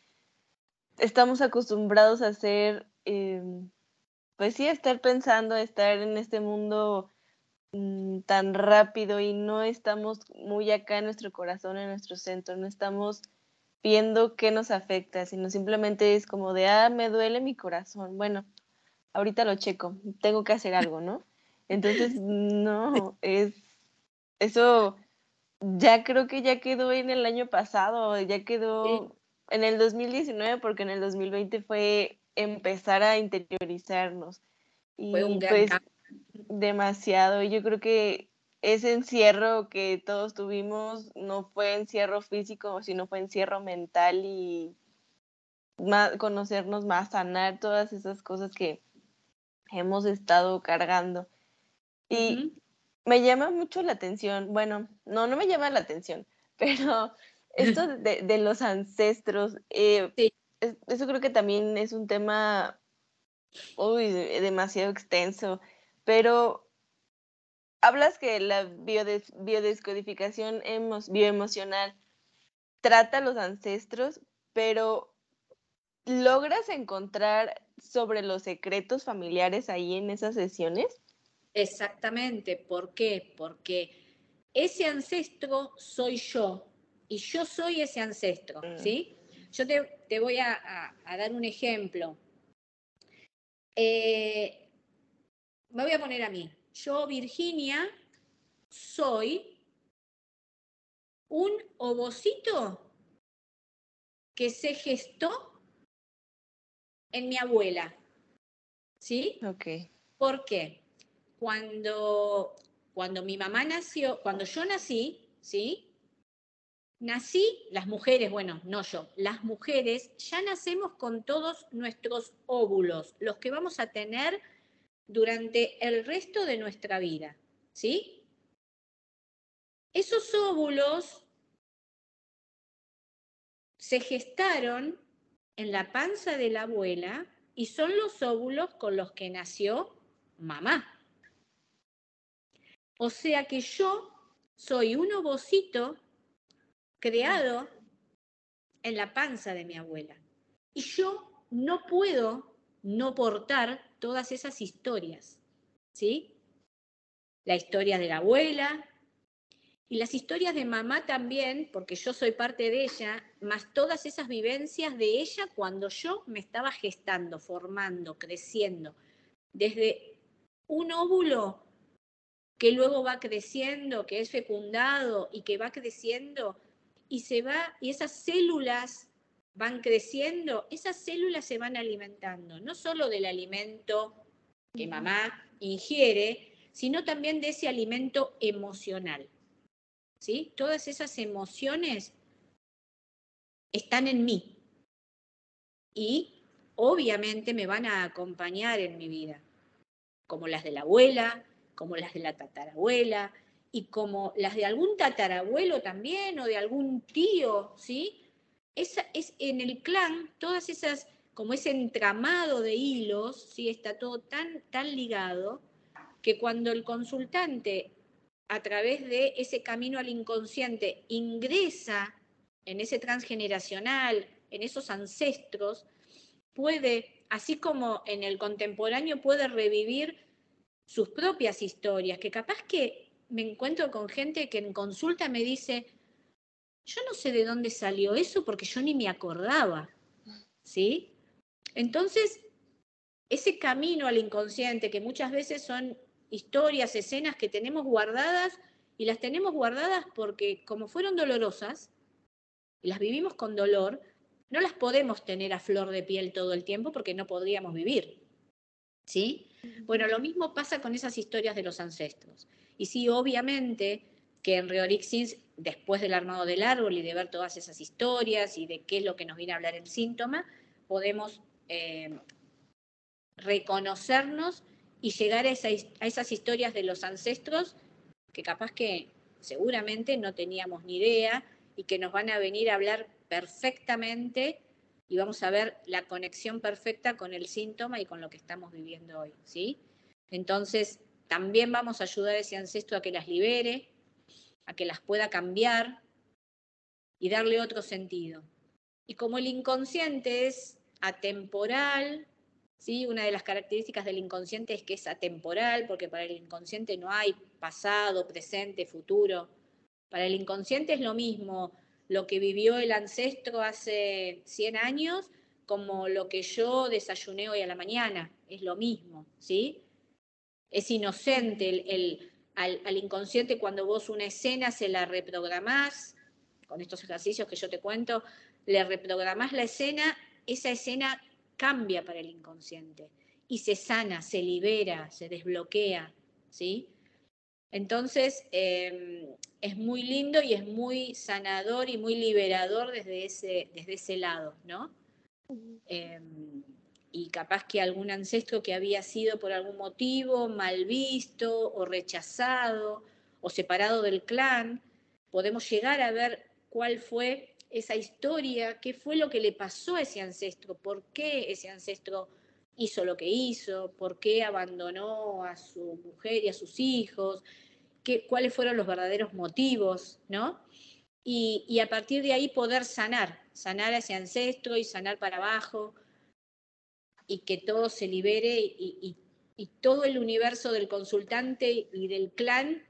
estamos acostumbrados a ser, em, pues sí, a estar pensando, a estar en este mundo mm, tan rápido y no estamos muy acá en nuestro corazón, en nuestro centro, no estamos viendo qué nos afecta, sino simplemente es como de, ah, me duele mi corazón. Bueno, ahorita lo checo, tengo que hacer algo, ¿no? Entonces, no, es eso ya creo que ya quedó en el año pasado, ya quedó en el 2019, porque en el 2020 fue empezar a interiorizarnos. Y fue un pues demasiado. Y yo creo que ese encierro que todos tuvimos no fue encierro físico, sino fue encierro mental y más, conocernos más, sanar todas esas cosas que hemos estado cargando. Y me llama mucho la atención, bueno, no, no me llama la atención, pero esto de, los ancestros, eh, eso creo que también es un tema uy, demasiado extenso, pero hablas que la biodescodificación bioemocional trata a los ancestros, pero ¿logras encontrar sobre los secretos familiares ahí en esas sesiones? Exactamente, ¿por qué? Porque ese ancestro soy yo y yo soy ese ancestro, mm. ¿sí? Yo te, voy a, dar un ejemplo. Eh, me voy a poner a mí. Yo, Virginia, soy un ovocito que se gestó en mi abuela. ¿Sí? Ok. ¿Por qué? Cuando, cuando mi mamá nació, cuando yo nací, ¿sí? Nací, las mujeres, bueno, no yo, las mujeres ya nacemos con todos nuestros óvulos, los que vamos a tener durante el resto de nuestra vida, ¿sí? Esos óvulos se gestaron en la panza de la abuela y son los óvulos con los que nació mamá. O sea que yo soy un ovocito creado en la panza de mi abuela. Y yo no puedo no portar todas esas historias, ¿sí? La historia de la abuela y las historias de mamá también, porque yo soy parte de ella, más todas esas vivencias de ella cuando yo me estaba gestando, formando, creciendo. Desde un óvulo que luego va creciendo, que es fecundado y que va creciendo y se va, y esas células van creciendo, esas células se van alimentando, no solo del alimento que mamá ingiere, sino también de ese alimento emocional. ¿Sí? Todas esas emociones están en mí y obviamente me van a acompañar en mi vida, como las de la abuela, como las de la tatarabuela y como las de algún tatarabuelo también o de algún tío, ¿sí? Esa, es en el clan, todas esas, como ese entramado de hilos, ¿sí? Está todo tan, tan ligado que cuando el consultante a través de ese camino al inconsciente ingresa en ese transgeneracional, en esos ancestros, puede, así como en el contemporáneo, puede revivir sus propias historias, que capaz que me encuentro con gente que en consulta me dice, yo no sé de dónde salió eso porque yo ni me acordaba, ¿sí? Entonces, ese camino al inconsciente, que muchas veces son historias, escenas que tenemos guardadas y las tenemos guardadas porque como fueron dolorosas y las vivimos con dolor, no las podemos tener a flor de piel todo el tiempo porque no podríamos vivir. ¿Sí? Bueno, lo mismo pasa con esas historias de los ancestros. Y sí, obviamente que en Reorixins, después del armado del árbol y de ver todas esas historias y de qué es lo que nos viene a hablar el síntoma, podemos eh, reconocernos y llegar a esas historias de los ancestros que capaz que seguramente no teníamos ni idea y que nos van a venir a hablar perfectamente y vamos a ver la conexión perfecta con el síntoma y con lo que estamos viviendo hoy, ¿sí? Entonces, también vamos a ayudar a ese ancestro a que las libere, a que las pueda cambiar y darle otro sentido. Y como el inconsciente es atemporal, ¿sí? Una de las características del inconsciente es que es atemporal, porque para el inconsciente no hay pasado, presente, futuro. Para el inconsciente es lo mismo lo que vivió el ancestro hace 100 años como lo que yo desayuné hoy a la mañana, es lo mismo, ¿sí? Es inocente el, al, al, inconsciente cuando vos una escena se la reprogramás, con estos ejercicios que yo te cuento, le reprogramás la escena, esa escena cambia para el inconsciente y se sana, se libera, se desbloquea, ¿sí? Entonces, em, es muy lindo y es muy sanador y muy liberador desde ese, desde ese lado, ¿no? Em, y capaz que algún ancestro que había sido por algún motivo mal visto o rechazado o separado del clan, podemos llegar a ver cuál fue esa historia, qué fue lo que le pasó a ese ancestro, por qué ese ancestro hizo lo que hizo, por qué abandonó a su mujer y a sus hijos, qué, cuáles fueron los verdaderos motivos, ¿no? Y, a partir de ahí poder sanar, sanar a ese ancestro y sanar para abajo, y que todo se libere y, y todo el universo del consultante y del clan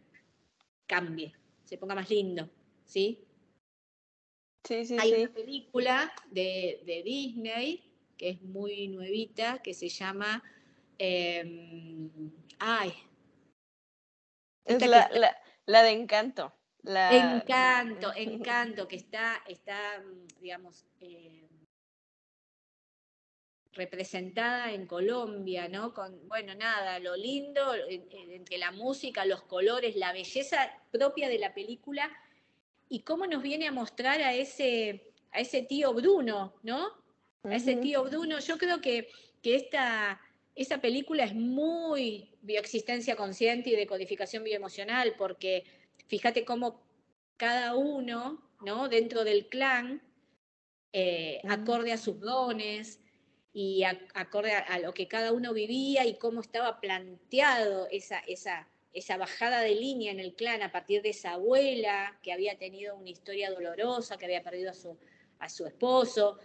cambie, se ponga más lindo, ¿sí? Hay una película de, Disney que es muy nuevita, que se llama... Em, ay. Es la, de Encanto. Encanto, Encanto, que está, está digamos, em, representada en Colombia, ¿no? Con, bueno, nada, lo lindo, entre la música, los colores, la belleza propia de la película y cómo nos viene a mostrar a ese, a ese tío Bruno, ¿no? A ese tío Bruno. Yo creo que, que esta, esa película es muy bioexistencia consciente y de codificación bioemocional, porque fíjate cómo cada uno, ¿no? Dentro del clan, eh, acorde a sus dones y acorde a, a, lo que cada uno vivía y cómo estaba planteado esa, esa, esa bajada de línea en el clan a partir de esa abuela que había tenido una historia dolorosa, que había perdido a su, a su esposo,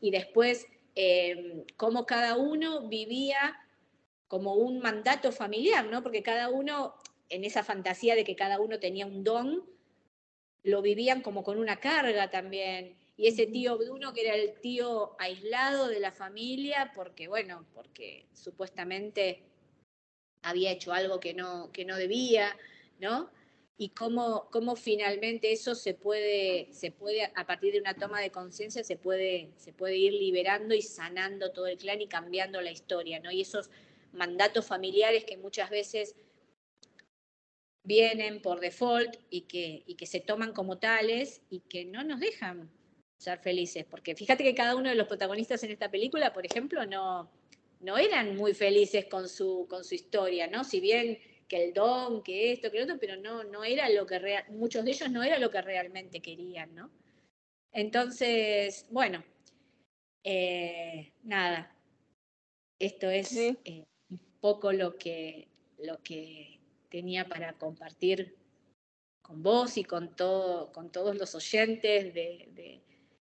y después em, cómo cada uno vivía como un mandato familiar, ¿no? Porque cada uno, en esa fantasía de que cada uno tenía un don, lo vivían como con una carga también. Y ese tío Bruno, que era el tío aislado de la familia, porque, bueno, porque supuestamente había hecho algo que no, que no debía, ¿no? Y cómo, cómo finalmente eso se puede, se puede, a partir de una toma de conciencia, se puede, se puede ir liberando y sanando todo el clan y cambiando la historia, ¿no? Y esos mandatos familiares que muchas veces vienen por default y que, y que se toman como tales y que no nos dejan ser felices. Porque fíjate que cada uno de los protagonistas en esta película, por ejemplo, no, no eran muy felices con su, con su historia, ¿no? Si bien que el don, que esto, que lo otro, pero no, no era lo que real, muchos de ellos no era lo que realmente querían, ¿no? Entonces, bueno, eh, nada, esto es eh, un poco lo que, lo que tenía para compartir con vos y con, todo, con todos los oyentes de,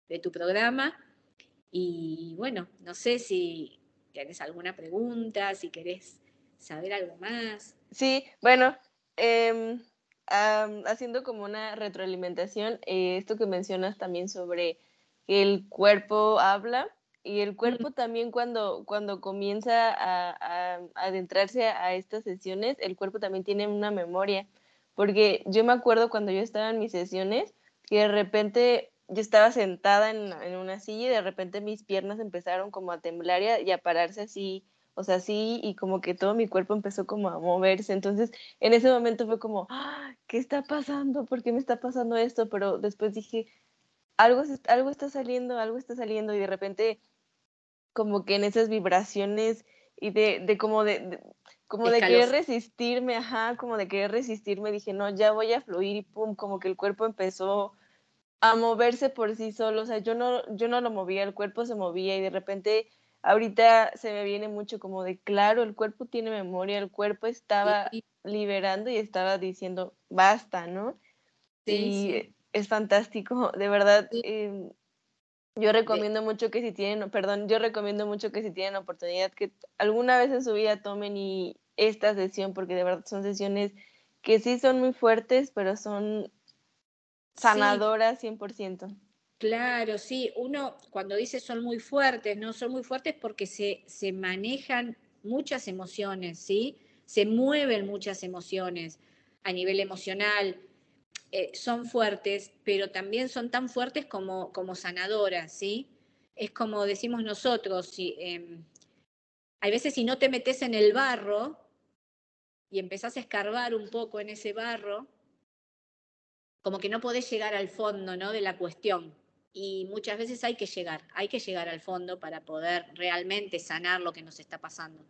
de tu programa. Y bueno, no sé si ¿Tienes alguna pregunta? Si querés saber algo más. Sí, bueno, em, haciendo como una retroalimentación, eh, esto que mencionas también sobre que el cuerpo habla y el cuerpo también cuando, cuando comienza a, a, adentrarse a estas sesiones, el cuerpo también tiene una memoria, porque yo me acuerdo cuando yo estaba en mis sesiones que de repente yo estaba sentada en, en, una silla y de repente mis piernas empezaron como a temblar y a, pararse así, o sea, así, y como que todo mi cuerpo empezó como a moverse. Entonces, en ese momento fue como, ¡Ah! ¿qué está pasando? ¿Por qué me está pasando esto? Pero después dije, algo, algo está saliendo, algo está saliendo, y de repente, como que en esas vibraciones y de, de como de, como de querer resistirme, ajá, como de querer resistirme, dije, no, ya voy a fluir y pum, como que el cuerpo empezó a moverse por sí solo, o sea, yo no, yo no lo movía, el cuerpo se movía y de repente ahorita se me viene mucho como de, claro, el cuerpo tiene memoria, el cuerpo estaba liberando y estaba diciendo, basta, ¿no? Sí, y es fantástico, de verdad. Em, Yo recomiendo mucho que si tienen, perdón, yo recomiendo mucho que si tienen oportunidad que alguna vez en su vida tomen y esta sesión, porque de verdad son sesiones que sí son muy fuertes, pero son sanadoras 100%. Claro, sí, uno cuando dice son muy fuertes, ¿no? Son muy fuertes porque se, se manejan muchas emociones, ¿sí? Se mueven muchas emociones a nivel emocional, eh, son fuertes, pero también son tan fuertes como, como sanadoras, ¿sí? Es como decimos nosotros, si, em, hay veces si no te metes en el barro y empezás a escarbar un poco en ese barro, como que no podés llegar al fondo ¿no? de la cuestión. Y muchas veces hay que llegar, hay que llegar al fondo para poder realmente sanar lo que nos está pasando,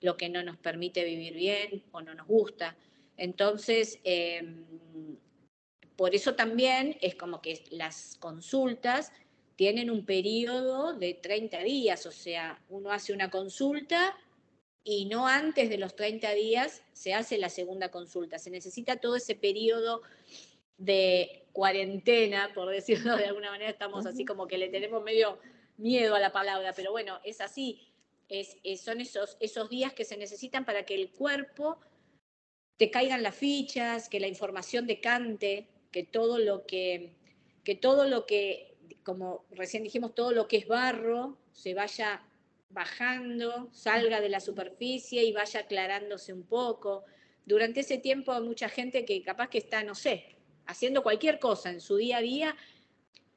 lo que no nos permite vivir bien o no nos gusta. Entonces, em, por eso también es como que las consultas tienen un periodo de 30 días, o sea, uno hace una consulta y no antes de los 30 días se hace la segunda consulta. Se necesita todo ese periodo de cuarentena, por decirlo de alguna manera, estamos así como que le tenemos medio miedo a la palabra, pero bueno, es así, es, son esos, esos días que se necesitan para que el cuerpo te caigan las fichas, que la información decante, que todo lo que, que todo lo que, como recién dijimos, todo lo que es barro se vaya bajando, salga de la superficie y vaya aclarándose un poco. Durante ese tiempo hay mucha gente que capaz que está, no sé, haciendo cualquier cosa en su día a día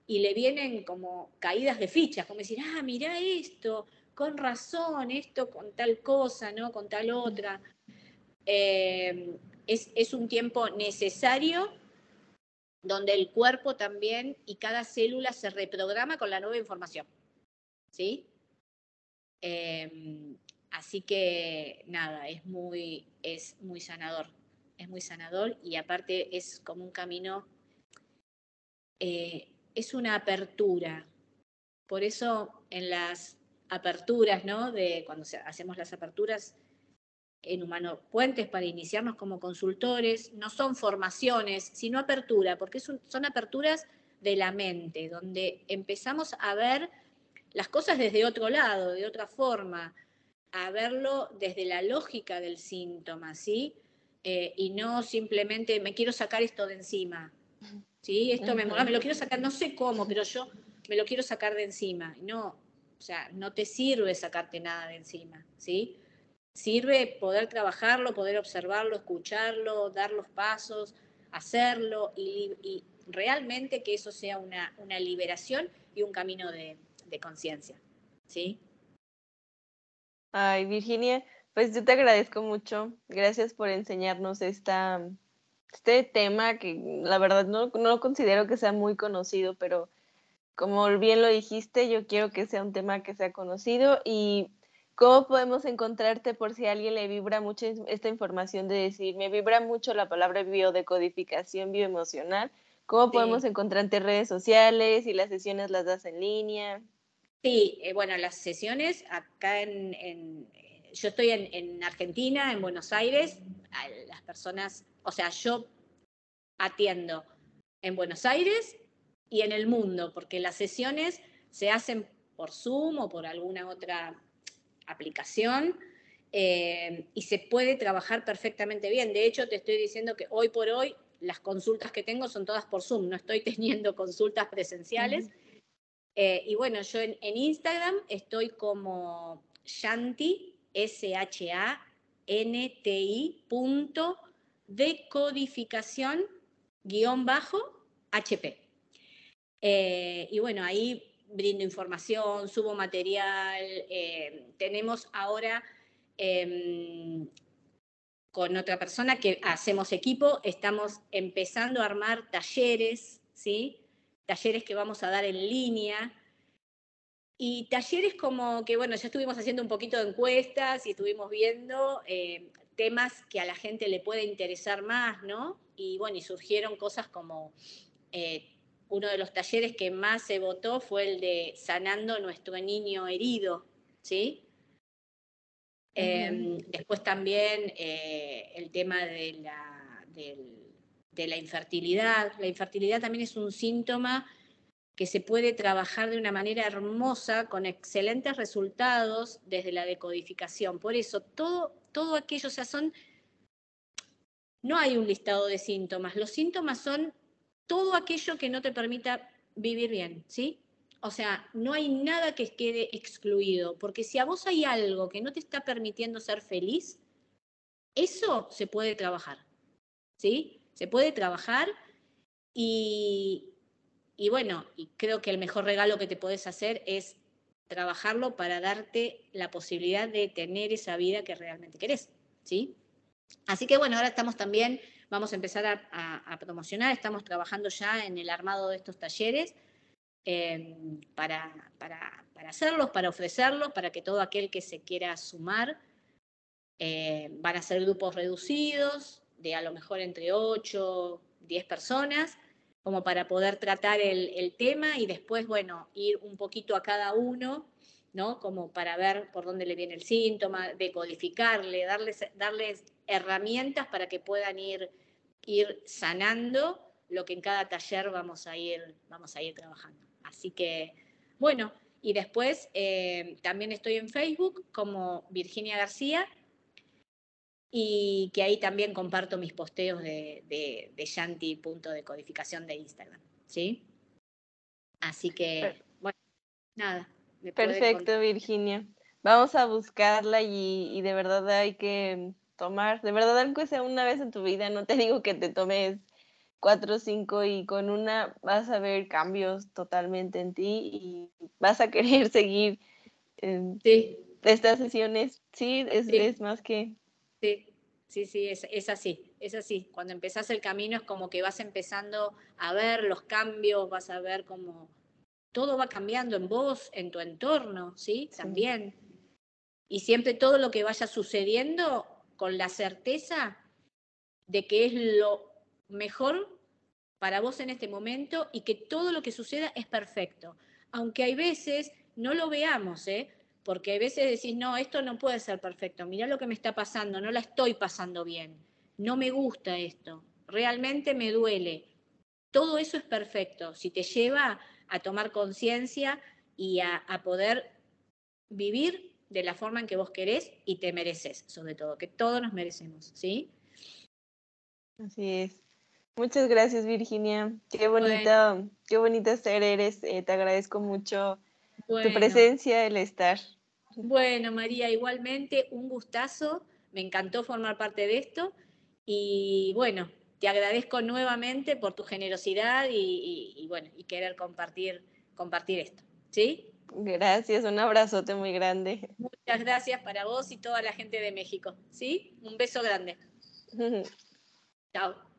y le vienen como caídas de fichas, como decir, ah, mira esto, con razón, esto con tal cosa, ¿no? Con tal otra. Eh, es, un tiempo necesario donde el cuerpo también y cada célula se reprograma con la nueva información. ¿Sí? Em, así que nada, es muy, es muy sanador. Es muy sanador y aparte es como un camino, eh, es una apertura. Por eso en las aperturas, ¿no? De cuando hacemos las aperturas, en Humano Puentes para iniciarnos como consultores. No son formaciones, sino apertura, porque son, aperturas de la mente, donde empezamos a ver las cosas desde otro lado, de otra forma, a verlo desde la lógica del síntoma, ¿sí? Eh, y no simplemente me quiero sacar esto de encima, ¿sí? Esto me, me lo quiero sacar, no sé cómo, pero yo me lo quiero sacar de encima. No, o sea, no te sirve sacarte nada de encima, ¿sí? Sirve poder trabajarlo, poder observarlo, escucharlo, dar los pasos, hacerlo y, realmente que eso sea una, una, liberación y un camino de, conciencia. ¿Sí? Ay, Virginia, pues yo te agradezco mucho. Gracias por enseñarnos esta, este tema que la verdad no, no considero que sea muy conocido, pero como bien lo dijiste, yo quiero que sea un tema que sea conocido y ¿Cómo podemos encontrarte por si a alguien le vibra mucho esta información de decir, me vibra mucho la palabra biodecodificación bioemocional? ¿Cómo podemos encontrarte en redes sociales y las sesiones las das en línea? Sí, eh, bueno, las sesiones acá en, yo estoy en, Argentina, en Buenos Aires, las personas, o sea, yo atiendo en Buenos Aires y en el mundo, porque las sesiones se hacen por Zoom o por alguna otra aplicación eh, y se puede trabajar perfectamente bien. De hecho, te estoy diciendo que hoy por hoy las consultas que tengo son todas por Zoom, no estoy teniendo consultas presenciales. Eh, y bueno, yo en, Instagram estoy como Shanti, S-H-A-N-T-I, punto, decodificación, guion bajo, HP. Eh, y bueno, ahí brindo información, subo material. Eh, tenemos ahora em, con otra persona que hacemos equipo, estamos empezando a armar talleres, ¿sí? Talleres que vamos a dar en línea. Y talleres como que, bueno, ya estuvimos haciendo un poquito de encuestas y estuvimos viendo eh, temas que a la gente le puede interesar más, ¿no? Y bueno, y surgieron cosas como eh, uno de los talleres que más se votó fue el de Sanando nuestro niño herido, ¿sí? Em, después también eh, el tema de la, de la infertilidad. La infertilidad también es un síntoma que se puede trabajar de una manera hermosa, con excelentes resultados desde la decodificación. Por eso, todo, todo aquello, o sea, son, no hay un listado de síntomas, los síntomas son todo aquello que no te permita vivir bien, ¿sí? O sea, no hay nada que quede excluido, porque si a vos hay algo que no te está permitiendo ser feliz, eso se puede trabajar, ¿sí? Se puede trabajar y, y bueno, y creo que el mejor regalo que te puedes hacer es trabajarlo para darte la posibilidad de tener esa vida que realmente querés, ¿sí? Así que bueno, ahora estamos también, vamos a empezar a, promocionar, estamos trabajando ya en el armado de estos talleres em, para, para, hacerlos, para ofrecerlos, para que todo aquel que se quiera sumar, eh, van a ser grupos reducidos, de a lo mejor entre 8, 10 personas, como para poder tratar el, tema y después, bueno, ir un poquito a cada uno, ¿no? Como para ver por dónde le viene el síntoma, decodificarle, darles, darles herramientas para que puedan ir, ir sanando lo que en cada taller vamos a ir, vamos a ir trabajando. Así que, bueno, y después eh, también estoy en Facebook como Virginia García, y que ahí también comparto mis posteos de, de, de Shanti, punto de codificación de Instagram, ¿sí? Así que, bueno, nada. Perfecto, Virginia. Vamos a buscarla y, de verdad hay que tomar, de verdad, aunque sea una vez en tu vida, no te digo que te tomes cuatro o cinco y con una vas a ver cambios totalmente en ti y vas a querer seguir sí. estas sesiones. Sí, es, es más que Sí, sí, sí, es, así, es así. Cuando empezás el camino es como que vas empezando a ver los cambios, vas a ver cómo todo va cambiando en vos, en tu entorno, ¿sí? También. Y siempre todo lo que vaya sucediendo con la certeza de que es lo mejor para vos en este momento y que todo lo que suceda es perfecto. Aunque hay veces no lo veamos, ¿eh? Porque a veces decís, no, esto no puede ser perfecto, mirá lo que me está pasando, no la estoy pasando bien, no me gusta esto, realmente me duele. Todo eso es perfecto, si te lleva a tomar conciencia y a, poder vivir de la forma en que vos querés y te mereces, sobre todo, que todos nos merecemos, ¿sí? Así es. Muchas gracias, Virginia. Qué bonita, qué bonita ser eres. Eh, te agradezco mucho tu presencia, el estar. Bueno, María, igualmente un gustazo, me encantó formar parte de esto y bueno, te agradezco nuevamente por tu generosidad y, bueno, y querer compartir, compartir esto. ¿Sí? Gracias, un abrazote muy grande. Muchas gracias para vos y toda la gente de México. ¿Sí? Un beso grande. Chao.